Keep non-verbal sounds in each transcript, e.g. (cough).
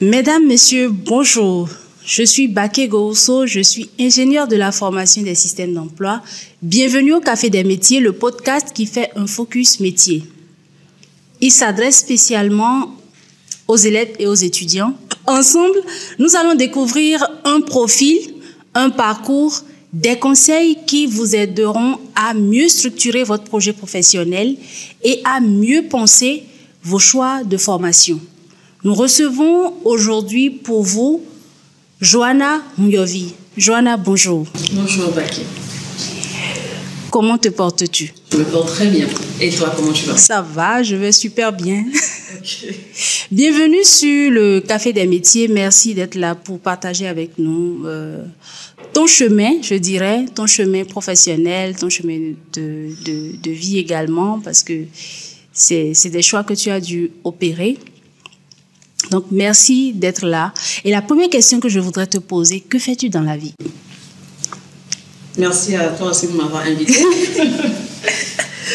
Mesdames, Messieurs, bonjour. Je suis Baké Gousso, je suis ingénieur de la formation des systèmes d'emploi. Bienvenue au Café des métiers, le podcast qui fait un focus métier. Il s'adresse spécialement aux élèves et aux étudiants. Ensemble, nous allons découvrir un profil, un parcours, des conseils qui vous aideront à mieux structurer votre projet professionnel et à mieux penser vos choix de formation. Nous recevons aujourd'hui pour vous Joanna Myovi. Joanna, bonjour. Bonjour, Baki. Comment te portes-tu? Je me porte très bien. Et toi, comment tu vas? Ça va, je vais super bien. (laughs) Bienvenue sur le Café des métiers. Merci d'être là pour partager avec nous euh, ton chemin, je dirais, ton chemin professionnel, ton chemin de, de, de vie également, parce que c'est des choix que tu as dû opérer. Donc, merci d'être là. Et la première question que je voudrais te poser, que fais-tu dans la vie? Merci à toi aussi de m'avoir invité. (laughs)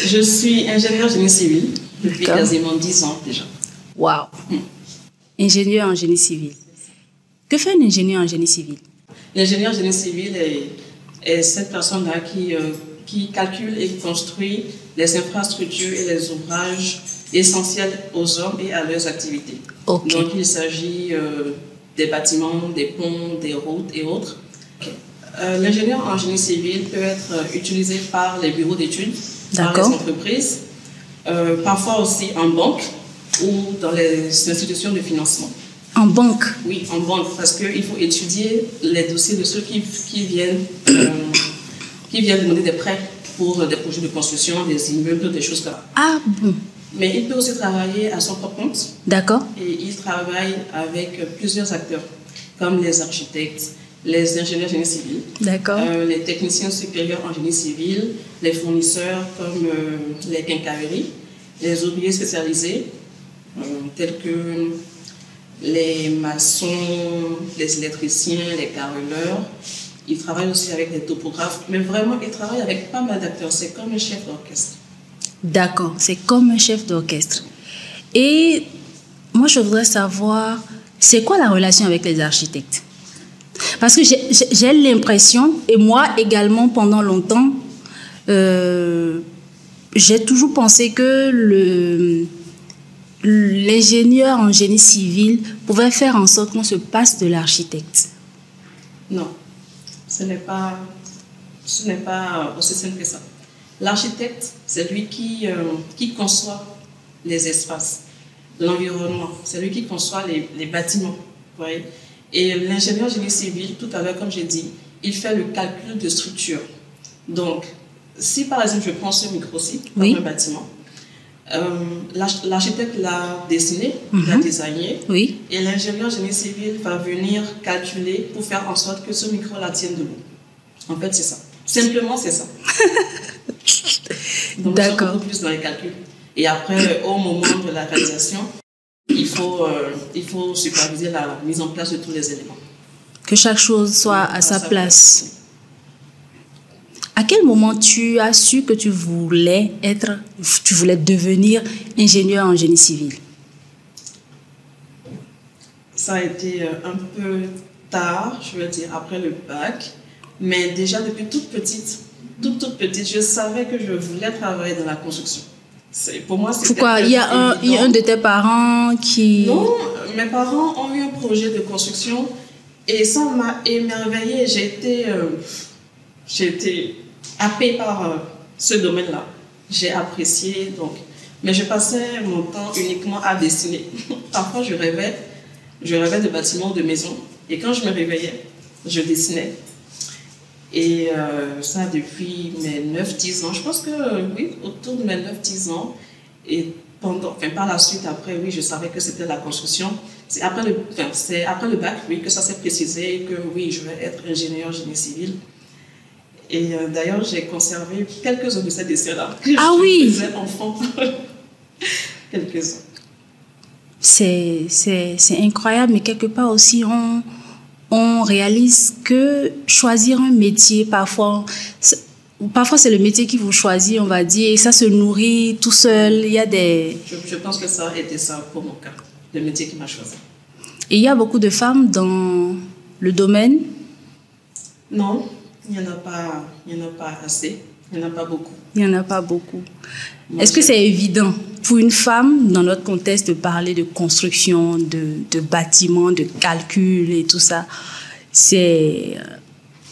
je suis ingénieur génie civil depuis quasiment 10 ans déjà. Waouh Ingénieur en génie civil. Que fait un ingénieur en génie civil? L'ingénieur génie civil est, cette personne-là qui, euh, qui calcule et construit les infrastructures et les ouvrages essentiels aux hommes et à leurs activités. Donc il s'agit euh, des bâtiments, des ponts, des routes et autres. Euh, l'ingénieur en génie civil peut être utilisé par les bureaux d'études, par les entreprises, parfois aussi en banque ou dans les institutions de financement. En banque Oui, en banque, parce qu'il faut étudier les dossiers de ceux qui, qui viennent, qui viennent demander des prêts pour des projets de construction, des immeubles, des choses comme ça. Ah bon mais il peut aussi travailler à son propre compte. D'accord. Et il travaille avec plusieurs acteurs, comme les architectes, les ingénieurs génie civil, D'accord. Euh, les techniciens supérieurs en génie civil, les fournisseurs comme euh, les quincailleries, les ouvriers spécialisés, euh, tels que les maçons, les électriciens, les carreleurs. Il travaille aussi avec les topographes, mais vraiment, il travaille avec pas mal d'acteurs. C'est comme un chef d'orchestre. D'accord, c'est comme un chef d'orchestre. Et moi, je voudrais savoir, c'est quoi la relation avec les architectes? Parce que j'ai l'impression, et moi également pendant longtemps, euh, j'ai toujours pensé que le l'ingénieur en génie civil pouvait faire en sorte qu'on se passe de l'architecte. Non, ce n'est pas, ce n'est pas aussi simple que ça. L'architecte, c'est lui qui, euh, qui conçoit les espaces, l'environnement, c'est lui qui conçoit les, les bâtiments. Voyez Et l'ingénieur génie civil, tout à l'heure, comme j'ai dit, il fait le calcul de structure. Donc, si par exemple je prends ce micro-ci, oui. un bâtiment, l'architecte l'a dessiné, l'a mhm. designé, oui. et l'ingénieur génie civil va venir calculer pour faire en sorte que ce micro la tienne debout. En fait, c'est ça. Simplement, c'est ça. (laughs) Donc, D'accord. beaucoup plus dans les calculs. Et après, au moment de la réalisation, il faut, euh, il faut superviser la mise en place de tous les éléments. Que chaque chose soit à, sa, place. À quel moment tu as su que tu voulais être, tu voulais devenir ingénieur en génie civil? Ça a été euh, un peu tard, je veux dire, après le bac. Mais déjà depuis toute petite, toute, toute petite, je savais que je voulais travailler dans la construction. Pour moi, c'était Pourquoi? Il y, a un, il y a un de tes parents qui... Non, mes parents ont eu un projet de construction et ça m'a émerveillée. J'ai été, euh, j'ai été happée par euh, ce domaine-là. J'ai apprécié, donc... Mais je passais mon temps uniquement à dessiner. (laughs) Parfois, je rêvais, je rêvais de bâtiments, de maisons. Et quand je me réveillais, je dessinais. Et euh, ça depuis mes 9-10 ans. Je pense que oui, autour de mes 9-10 ans. Et pendant, enfin, par la suite, après, oui, je savais que c'était la construction. C'est après, le, enfin, après le bac, oui, que ça s'est précisé, que oui, je vais être ingénieur génie civil. Et euh, d'ailleurs, j'ai conservé quelques-uns de ces dessins-là. (laughs) Ah je oui faisais enfant. (laughs) quelques-uns. C'est incroyable, mais quelque part aussi, on on réalise que choisir un métier, parfois, parfois c'est le métier qui vous choisit, on va dire, et ça se nourrit tout seul. Il y a des... Je, pense que ça a été ça pour mon cas, le métier qui m'a choisi. Et il y a beaucoup de femmes dans le domaine? Non, il n'y en, a pas, il y en a pas assez, il n'y en a pas beaucoup. Il n'y en a pas beaucoup. Est-ce que c'est évident pour une femme, dans notre contexte, de parler de construction, de, de bâtiments, de calcul et tout ça C'est euh,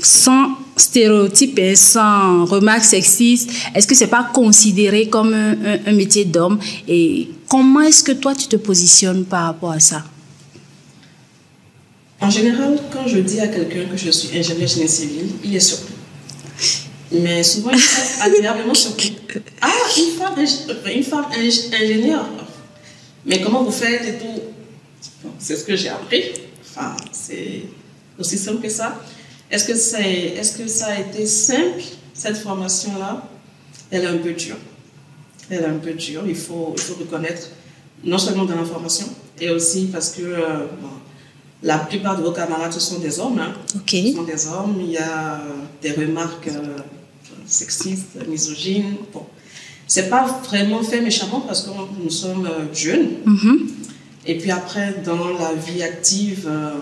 sans stéréotypes et sans remarques sexistes. Est-ce que c'est pas considéré comme un, un métier d'homme? Et comment est-ce que toi, tu te positionnes par rapport à ça? En général, quand je dis à quelqu'un que je suis ingénieur génie civil, il est surpris. Mais souvent, ils (laughs) sont agréablement surpris. Ah, une femme, une femme ingénieure. Mais comment vous faites et tout? C'est ce que j'ai appris. Enfin, c'est aussi simple que ça. Est-ce que, c'est, est-ce que ça a été simple, cette formation-là? Elle est un peu dure. Elle est un peu dure, il faut, il faut reconnaître, non seulement dans la formation, et aussi parce que euh, la plupart de vos camarades, ce sont des hommes. Hein. Ce sont des hommes. Il y a des remarques euh, sexistes, misogynes. Bon. C'est pas vraiment fait méchamment parce que nous sommes euh, jeunes. Mm-hmm. Et puis après, dans la vie active, euh,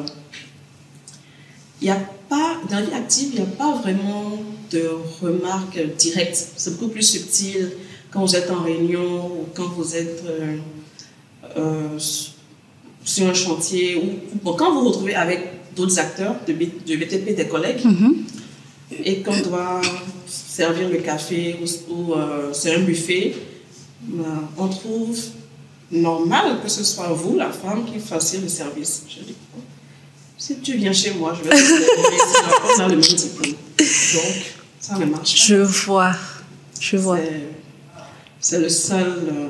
il a pas, dans la vie active, il n'y a pas vraiment de remarques directes. C'est beaucoup plus subtil quand vous êtes en réunion ou quand vous êtes euh, sur un chantier ou quand vous vous retrouvez avec d'autres acteurs de, BTP, des collègues, mm-hmm. et qu'on doit servir le café ou, euh, c'est un buffet, ben, on trouve normal que ce soit vous, la femme, qui fassiez le service. Je dis, si tu viens chez moi, je vais te servir, on a le même diplôme. Donc, ça ne marche pas. Je vois, je vois. C'est le seul... Euh,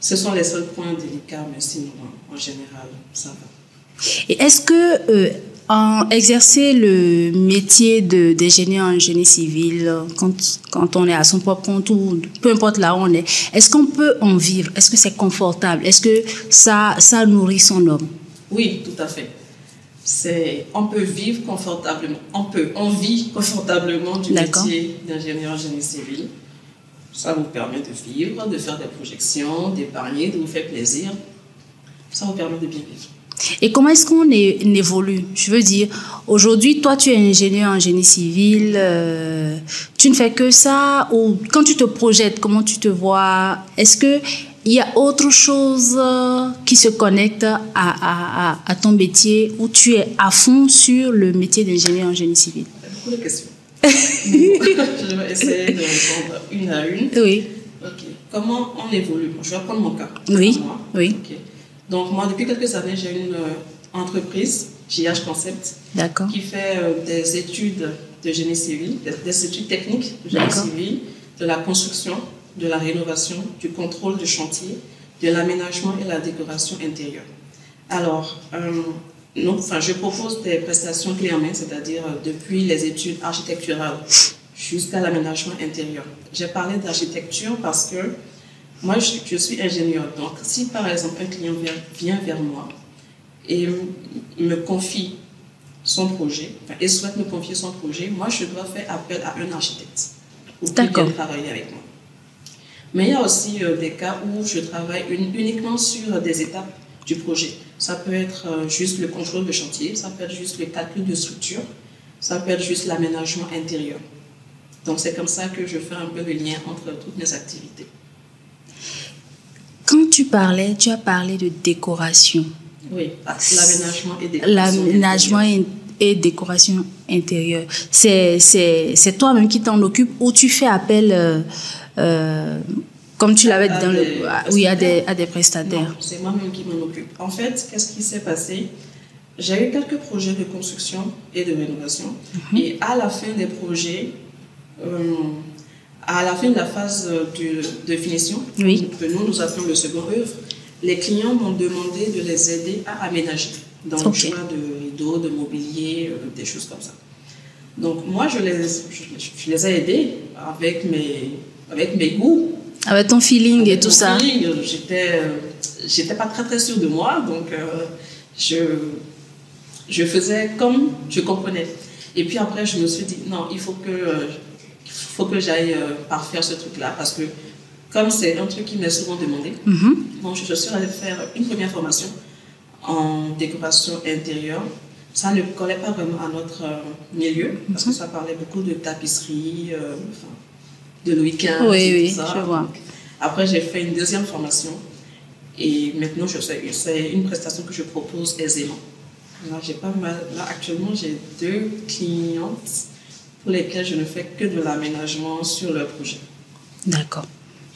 ce sont les seuls points délicats, mais sinon, en général, ça va. Et est-ce que euh, en exercer le métier d'ingénieur en génie civil, quand, quand on est à son propre compte ou peu importe là où on est, est-ce qu'on peut en vivre? Est-ce que c'est confortable? Est-ce que ça, ça nourrit son homme? Oui, tout à fait. C'est, on peut vivre confortablement. On peut, on vit confortablement du métier d'ingénieur en génie civil. Ça vous permet de vivre, de faire des projections, d'épargner, de vous faire plaisir. Ça vous permet de bien vivre. Et comment est-ce qu'on évolue? Je veux dire, aujourd'hui, toi, tu es ingénieur en génie civil, euh, tu ne fais que ça, ou quand tu te projettes, comment tu te vois? Est-ce que il y a autre chose euh, qui se connecte à, à, à, ton métier ou tu es à fond sur le métier d'ingénieur en génie civil? Beaucoup de questions. Je vais essayer de répondre une à une. Oui. Comment on évolue? Je vais prendre mon cas. Oui. Oui. Donc, moi, depuis quelques années, j'ai une euh, entreprise, JH Concept, qui fait euh, des études de génie civil, des, études techniques de génie civil, de la construction, de la rénovation, du contrôle du chantier, de l'aménagement et la décoration intérieure. Alors, euh, enfin, je propose des prestations clés en main, c'est-à-dire depuis les études architecturales jusqu'à l'aménagement intérieur. J'ai parlé d'architecture parce que moi, je, suis ingénieur. Donc, si par exemple un client vient, vers moi et me confie son projet, et souhaite me confier son projet, moi, je dois faire appel à un architecte pour qu'il travailler avec moi. Mais il y a aussi euh, des cas où je travaille uniquement sur des étapes du projet. Ça peut être euh, juste le contrôle de chantier, ça peut être juste le calcul de structure, ça peut être juste l'aménagement intérieur. Donc c'est comme ça que je fais un peu le lien entre toutes mes activités. Quand tu parlais, tu as parlé de décoration. Oui, l'aménagement et décoration. L'aménagement et, décoration intérieure. C'est toi-même qui t'en occupe ou tu fais appel, euh, euh, comme tu l'avais dit dans le. Oui, à des, à des prestataires. C'est moi-même qui m'en occupe. En fait, qu'est-ce qui s'est passé? J'ai eu quelques projets de construction et de rénovation. Mhm. Et à la fin des projets, euh, à la fin de la phase de, finition, oui. que nous, nous appelons le second œuvre, les clients m'ont demandé de les aider à aménager dans le choix de rideaux, de mobilier, euh, des choses comme ça. Donc moi, je les, je, les ai aidés avec mes, avec mes goûts. Avec ton feeling et tout ça. J'étais, j'étais pas très très sûre de moi, donc euh, je, je faisais comme je comprenais. Et puis après, je me suis dit, non, il faut que, euh, faut que j'aille euh, parfaire ce truc-là parce que comme c'est un truc qui m'est souvent demandé, Mhm. bon, je suis allée faire une première formation en décoration intérieure. Ça ne collait pas vraiment à notre euh, milieu parce que ça parlait beaucoup de tapisserie, euh, enfin, de Louis XV. Oui, oui, tout ça. je vois. Après, j'ai fait une deuxième formation et maintenant, c'est une prestation que je propose aisément. Là, j'ai pas mal. Là, actuellement, j'ai deux clientes pour lesquelles je ne fais que de l'aménagement sur leur projet. D'accord.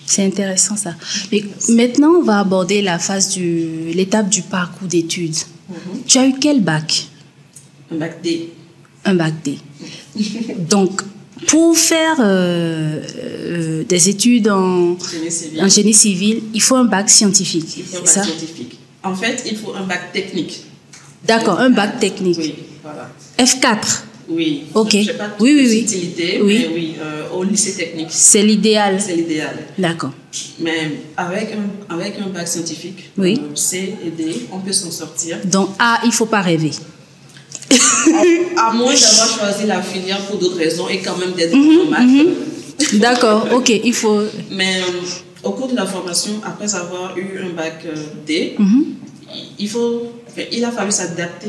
C'est intéressant ça. Mais maintenant, on va aborder la phase du, l'étape du parcours d'études. Mhm. Tu as eu quel bac? Un bac D. Un bac D. (laughs) Donc, pour faire euh, euh, des études en, Génie civil. en génie civil, il faut un bac scientifique. Il faut un c'est bac ça? scientifique. En fait, il faut un bac technique. D'accord, un bac technique. Oui, voilà. F4, Oui. Ok. Je sais pas Oui, oui, oui. utilités, Oui. mais oui, euh, au lycée technique, c'est l'idéal. c'est l'idéal. D'accord. Mais avec un, avec un bac scientifique, Oui. C et D, on peut s'en sortir. Donc, A, il faut pas rêver. À (laughs) moins d'avoir choisi la filière pour d'autres raisons et quand même d'être Mhm, en maths. D'accord, ok, il faut. Mais euh, au cours de la formation, après avoir eu un bac euh, D, Mhm. il, faut, enfin, il a fallu s'adapter.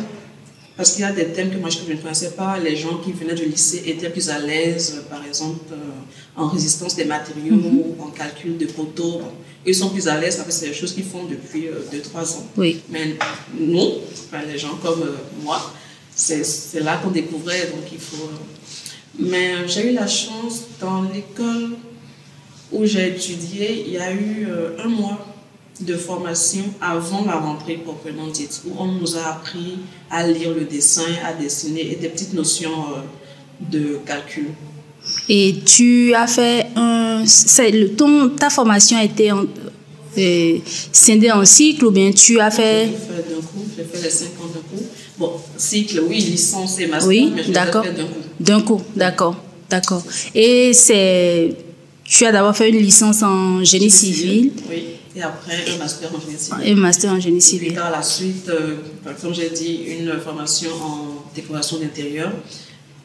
Parce qu'il y a des thèmes que moi je ne connaissais pas. Les gens qui venaient du lycée étaient plus à l'aise, euh, par exemple, euh, en résistance des matériaux, Mhm. en calcul de poteaux. Bon, Ils sont plus à l'aise, parce que c'est des choses qu'ils font depuis 2-3 ans. Oui. Mais nous, enfin, les gens comme euh, moi, c'est là qu'on découvrait, donc il faut... euh, Mais euh, j'ai eu la chance, dans l'école où j'ai étudié, il y a eu euh, un mois de formation avant la rentrée proprement dite, où on nous a appris à lire le dessin, à dessiner et des petites notions de calcul. Et tu as fait un. c'est le- ton, ta formation a été en- euh, scindée en cycle ou bien tu as fait. J'ai fait d'un coup, j'ai fait les 5 ans d'un coup. Bon, cycle, oui, licence et master, Oui, mais je d'accord. d'un coup. D'un coup, d'accord, d'accord. Et c'est. Tu as d'abord fait une licence en génie civil Oui, et après un master en génie civil. et un master en génie Et civil. par la suite, euh, comme j'ai dit, une formation en décoration d'intérieur,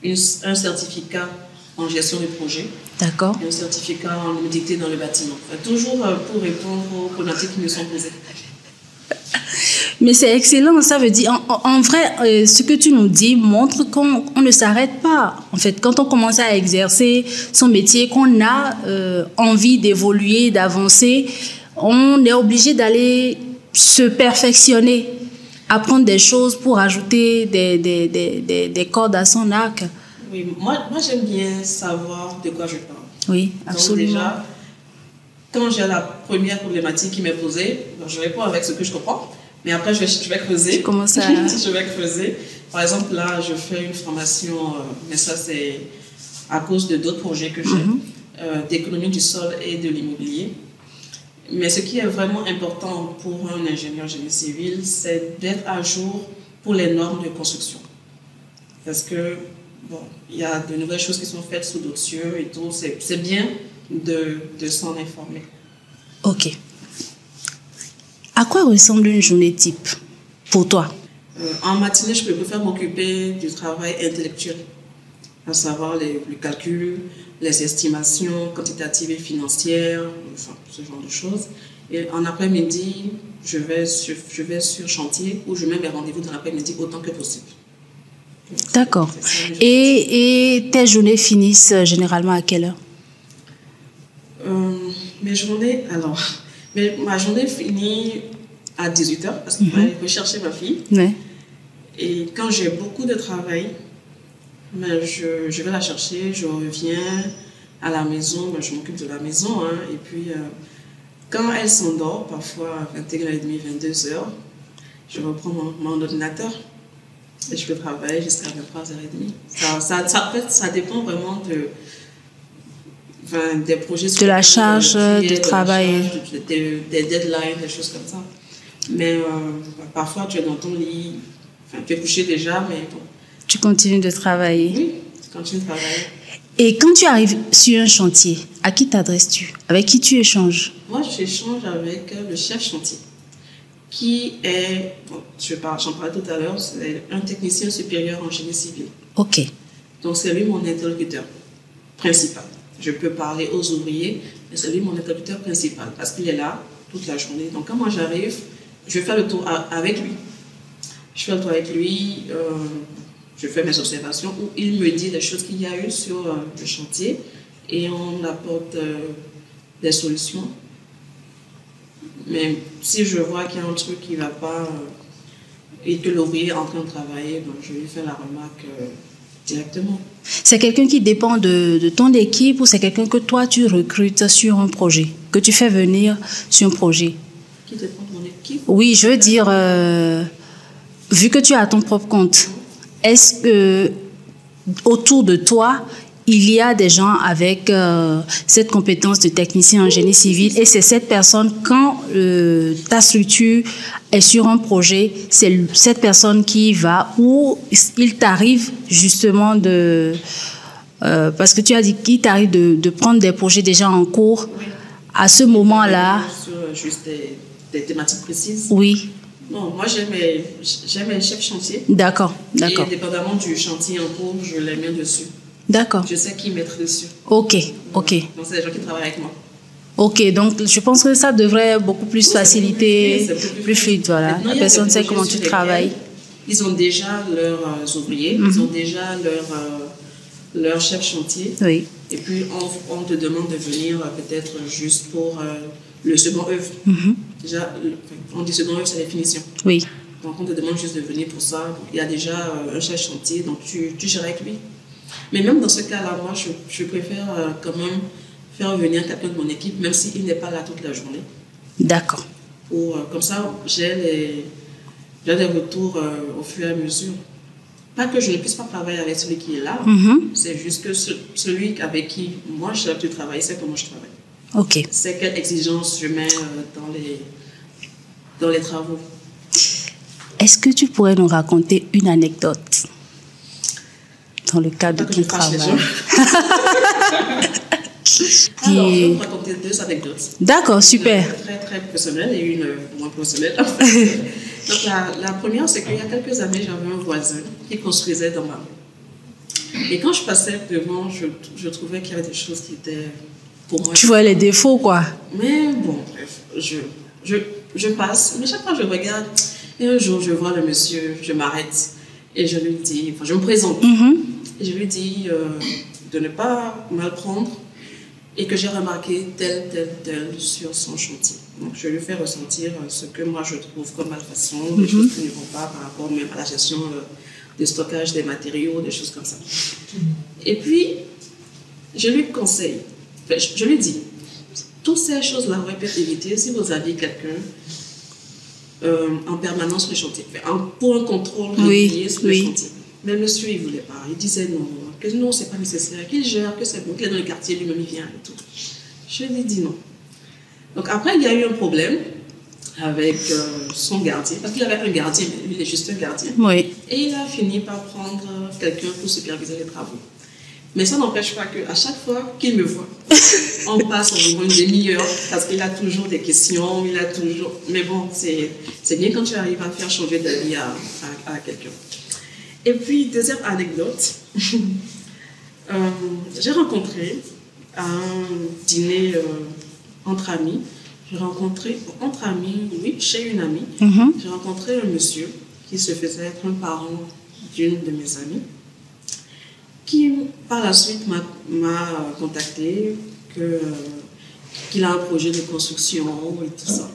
une- un certificat en gestion de projet, D'accord. et un certificat en humidité dans le bâtiment. Enfin, toujours euh, pour répondre aux problématiques qui nous sont posées. Mais c'est excellent, ça veut dire, en, vrai, euh, ce que tu nous dis montre qu'on on ne s'arrête pas. En fait, quand on commence à exercer son métier, qu'on a euh, envie d'évoluer, d'avancer, on est obligé d'aller se perfectionner, apprendre des choses pour ajouter des, des, des, des, des cordes à son arc. Oui, moi, moi j'aime bien savoir de quoi je parle. Oui, Donc absolument. déjà, quand j'ai la première problématique qui m'est posée, je réponds avec ce que je comprends, mais après je vais, je vais creuser. Tu commences à- (laughs) je vais creuser. Par exemple, là, je fais une formation, euh, mais ça c'est à cause de d'autres projets que j'ai, Mhm. euh, d'économie du sol et de l'immobilier. Mais ce qui est vraiment important pour un ingénieur génie civil, c'est d'être à jour pour les normes de construction. Parce que, bon, il y a de nouvelles choses qui sont faites sous d'autres cieux et tout. C'est c'est bien de, de s'en informer. Ok. À quoi ressemble une journée type pour toi? Euh, en matinée, je préfère m'occuper du travail intellectuel, à savoir les, le calcul, les estimations quantitatives et financières, enfin, ce genre de choses. Et en après-midi, je vais sur, je vais sur chantier où je mets mes rendez-vous dans l'après-midi autant que possible. D'accord. Et, et tes journées finissent euh, généralement à quelle heure? Euh, mes journées, alors, mais ma journée finit à 18h parce qu'il faut aller rechercher ma fille. Ouais. Et quand j'ai beaucoup de travail, ben, je, je vais la chercher, je reviens à la maison, ben, je m'occupe de la maison. hein. et puis, euh, quand elle s'endort, parfois à 21h30, 22h, je reprends mon, mon ordinateur et je peux travailler jusqu'à 23h30. Ça, ça, ça dépend vraiment de, enfin, des projets. De la charge de travail. charge, des deadlines, des choses comme ça. Mais euh, parfois, tu es dans ton lit, enfin, tu es couché déjà, mais bon, Tu continues de travailler. oui, tu continues de travailler. Et quand tu arrives sur un chantier, à qui t'adresses-tu? Avec qui tu échanges? Moi, j'échange avec euh, le chef chantier. qui est, bon, j'en parlais tout à l'heure, c'est un technicien supérieur en génie civil. Ok. Donc c'est lui mon interlocuteur principal. Je peux parler aux ouvriers, mais c'est lui mon interlocuteur principal parce qu'il est là toute la journée. Donc quand moi j'arrive, je fais le tour avec lui. Je fais le tour avec lui, euh, je fais mes observations où il me dit les choses qu'il y a eu sur euh, le chantier et on apporte euh, des solutions. Mais si je vois qu'il y a un truc qui ne va pas et que l'ouvrier est en train de travailler, ben, je lui fais la remarque directement. C'est quelqu'un qui dépend de, de ton équipe ou c'est quelqu'un que toi tu recrutes sur un projet, que tu fais venir sur un projet? Qui dépend de mon équipe? Oui, je veux dire, euh, vu que tu as ton propre compte, est-ce que autour de toi, il y a des gens avec euh, cette compétence de technicien en génie civil et c'est cette personne, quand euh, ta structure est sur un projet, c'est cette personne qui va ou il t'arrive justement de... euh, parce que tu as dit qu'il t'arrive de, de prendre des projets déjà en cours. À ce moment-là, Sur juste des, des thématiques précises. oui, Non, moi j'ai mes, chefs chantier. d'accord, d'accord, Et dépendamment du chantier en cours, je les mets dessus. D'accord. Je sais qui mettre dessus. Ok, ok, Donc c'est des gens qui travaillent avec moi. ok. Donc, je pense que ça devrait beaucoup plus faciliter, C'est beaucoup plus fluide, voilà. Maintenant, La personne sait comment tu travailles. Ils ont déjà leurs euh, ouvriers, Mhm. ils ont déjà leur, euh, leur chef chantier. Oui, Et puis on, on te demande de venir euh, peut-être juste pour euh, le second œuvre. Mhm. Déjà, on dit second œuvre, c'est les finitions. oui, Donc on te demande juste de venir pour ça. Il y a déjà un chef chantier, donc tu, tu gères avec lui. Mais même dans ce cas-là, moi, je, je préfère euh, quand même faire venir quelqu'un de mon équipe, même s'il n'est pas là toute la journée. d'accord. Euh, comme ça, j'ai les, j'ai des retours euh, au fur et à mesure. Pas que je ne puisse pas travailler avec celui qui est là, Mhm. c'est juste que ce- celui avec qui moi j'ai l'habitude de travailler, c'est comment je travaille. Ok. C'est quelles exigences je mets euh, dans, les, dans les travaux. Est-ce que tu pourrais nous raconter une anecdote? Dans le cadre de ton travail. (laughs) Alors, je vais Qui- vous raconter deux anecdotes. D'accord, super. Une très très personnelle et une moins personnelle. (laughs) Donc la, la première, c'est qu'il y a quelques années, j'avais un voisin qui construisait dans ma rue. Et quand je passais devant, je, je trouvais qu'il y avait des choses qui étaient pour moi. Tu vois les défauts, quoi. Mais bon, bref, je, je, je passe, mais chaque fois je regarde, et un jour je vois le monsieur, je m'arrête et je lui dis, enfin je me présente, Mhm. et je lui dis euh, de ne pas mal prendre et que j'ai remarqué tel, tel, tel sur son chantier. Donc je lui fais ressentir euh, ce que moi je trouve comme malfaçon, des choses qui ne vont pas par rapport même à la gestion euh, de stockage des matériaux, des choses comme ça. Et puis, je lui conseille, enfin, je, je lui dis, toutes ces choses-là auraient pu être évitées si vous aviez quelqu'un euh, en permanence sur le chantier, pour un contrôle Oui, régulier sur oui. le chantier. Mais le monsieur, il ne voulait pas. Il disait non, que non, c'est pas nécessaire, qu'il gère, que c'est bon, qu'il est dans le quartier, lui-même il vient et tout. Je lui ai dit non. Donc après, il y a eu un problème avec euh, son gardien, parce qu'il avait un gardien, mais lui, il est juste un gardien. Oui. Et il a fini par prendre quelqu'un pour superviser les travaux. Mais ça n'empêche pas qu'à chaque fois qu'il me voit, (laughs) on passe environ une demi-heure parce qu'il a toujours des questions, il a toujours... Mais bon, c'est c'est bien quand tu arrives à faire changer d'avis à, à, à quelqu'un. Et puis, deuxième anecdote, (laughs) euh, j'ai rencontré à un dîner euh, entre amis, j'ai rencontré, entre amis, oui, chez une amie, Mhm. j'ai rencontré un monsieur qui se faisait être un parent d'une de mes amies, qui par la suite m'a- contacté que, euh, qu'il a un projet de construction et tout ça.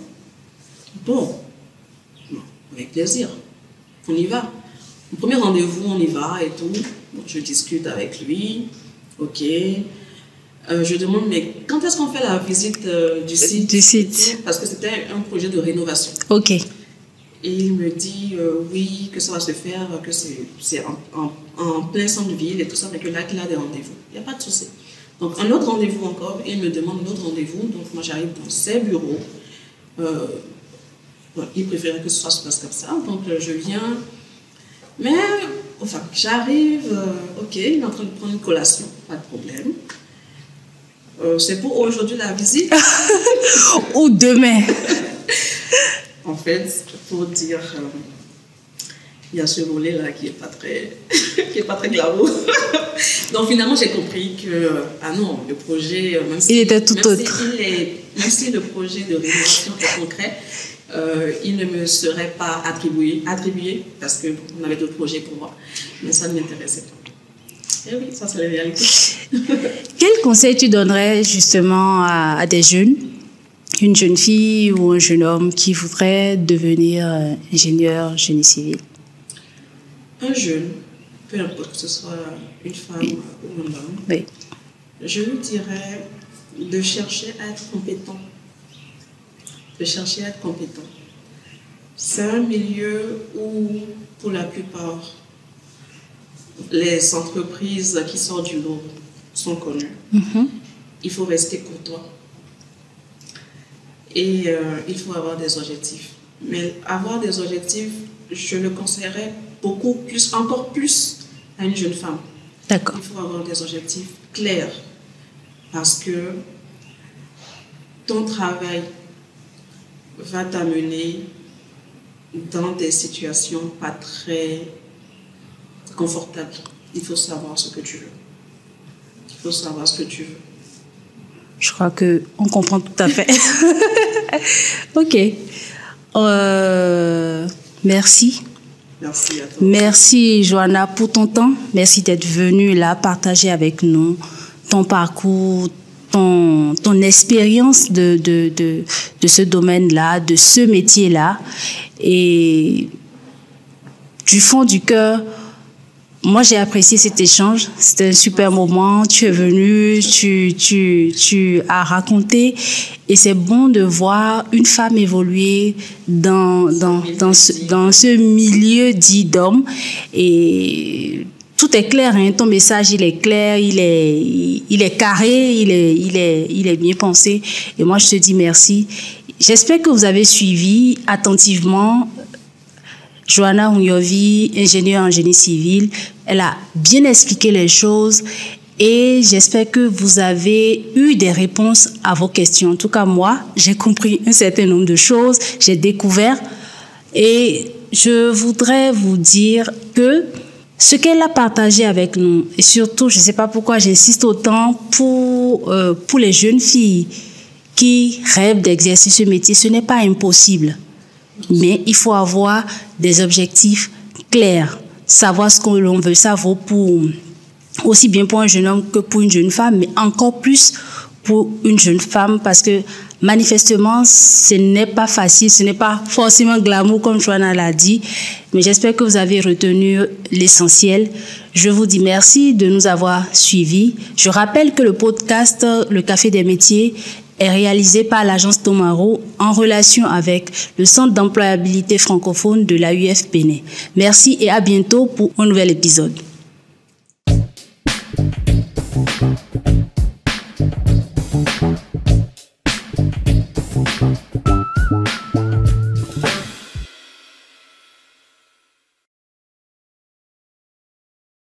Bon, avec plaisir, on y va. Au premier rendez-vous, on y va et tout. Je discute avec lui, ok. Euh, je demande, mais quand est-ce qu'on fait la visite euh, du site? Du site. Parce que c'était un projet de rénovation. Ok. Et il me dit euh, oui, que ça va se faire, que c'est en, en, en plein centre-ville et tout ça, mais que là, qu'il a des rendez-vous. Il n'y a pas de souci. Donc, un autre rendez-vous encore, et il me demande un autre rendez-vous. Donc, moi, j'arrive dans ses bureaux. Euh, bon, il préférait que ce soit se passe comme ça. Donc, euh, je viens. Mais, enfin, j'arrive, euh, ok, il est en train de prendre une collation, pas de problème. Euh, c'est pour aujourd'hui la visite. (laughs) Ou demain. (laughs) En fait, pour dire, euh, il y a ce volet-là qui n'est pas très, (laughs) qui est pas très glamour. Donc finalement, j'ai compris que, ah non, le projet, même si, il était tout même autre. Si est, même si le projet de rénovation est concret, euh, il ne me serait pas attribué, attribué parce qu'on avait d'autres projets pour moi. Mais ça ne m'intéressait pas. Et oui, ça c'est la réalité. (laughs) Quel conseil tu donnerais justement à, à, des jeunes, une jeune fille ou un jeune homme qui voudrait devenir euh, ingénieur génie civil? Un jeune, peu importe que ce soit une femme ou un homme, oui. je lui dirais de chercher à être compétent. De chercher à être compétent. C'est un milieu où, pour la plupart, les entreprises qui sortent du lot sont connues. Mhm. Il faut rester courtois. Et euh, il faut avoir des objectifs. Mais avoir des objectifs, je le conseillerais beaucoup plus, encore plus à une jeune femme. D'accord. Il faut avoir des objectifs clairs. Parce que ton travail va t'amener dans des situations pas très confortable. Il faut savoir ce que tu veux. Il faut savoir ce que tu veux. Je crois que on comprend tout à fait. (laughs) ok. Euh, merci. Merci à toi. Merci Johanna pour ton temps. Merci d'être venue là partager avec nous ton parcours, ton, ton expérience de, de, de, de ce domaine-là, de ce métier-là. Et du fond du cœur, moi, j'ai apprécié cet échange. C'était un super moment. Tu es venu, tu, tu, tu as raconté. Et c'est bon de voir une femme évoluer dans, dans, dans, ce, dans ce milieu dit d'hommes. Et tout est clair. Hein. Ton message, il est clair, il est, il est carré, il est, il, est, il est bien pensé. Et moi, je te dis merci. J'espère que vous avez suivi attentivement Joanna Hunyovi, ingénieure en génie civil, elle a bien expliqué les choses et j'espère que vous avez eu des réponses à vos questions. En tout cas, moi, j'ai compris un certain nombre de choses, j'ai découvert et je voudrais vous dire que ce qu'elle a partagé avec nous, et surtout, je ne sais pas pourquoi j'insiste autant, pour, euh, pour les jeunes filles qui rêvent d'exercer ce métier, ce n'est pas impossible. Mais il faut avoir des objectifs clairs, savoir ce que l'on veut. Ça vaut pour, aussi bien pour un jeune homme que pour une jeune femme, mais encore plus pour une jeune femme parce que manifestement, ce n'est pas facile, ce n'est pas forcément glamour comme Joanna l'a dit, mais j'espère que vous avez retenu l'essentiel. Je vous dis merci de nous avoir suivis. Je rappelle que le podcast Le Café des métiers est réalisé par l'agence Tomaro en relation avec le Centre d'employabilité francophone de la UFPN. Merci et à bientôt pour un nouvel épisode.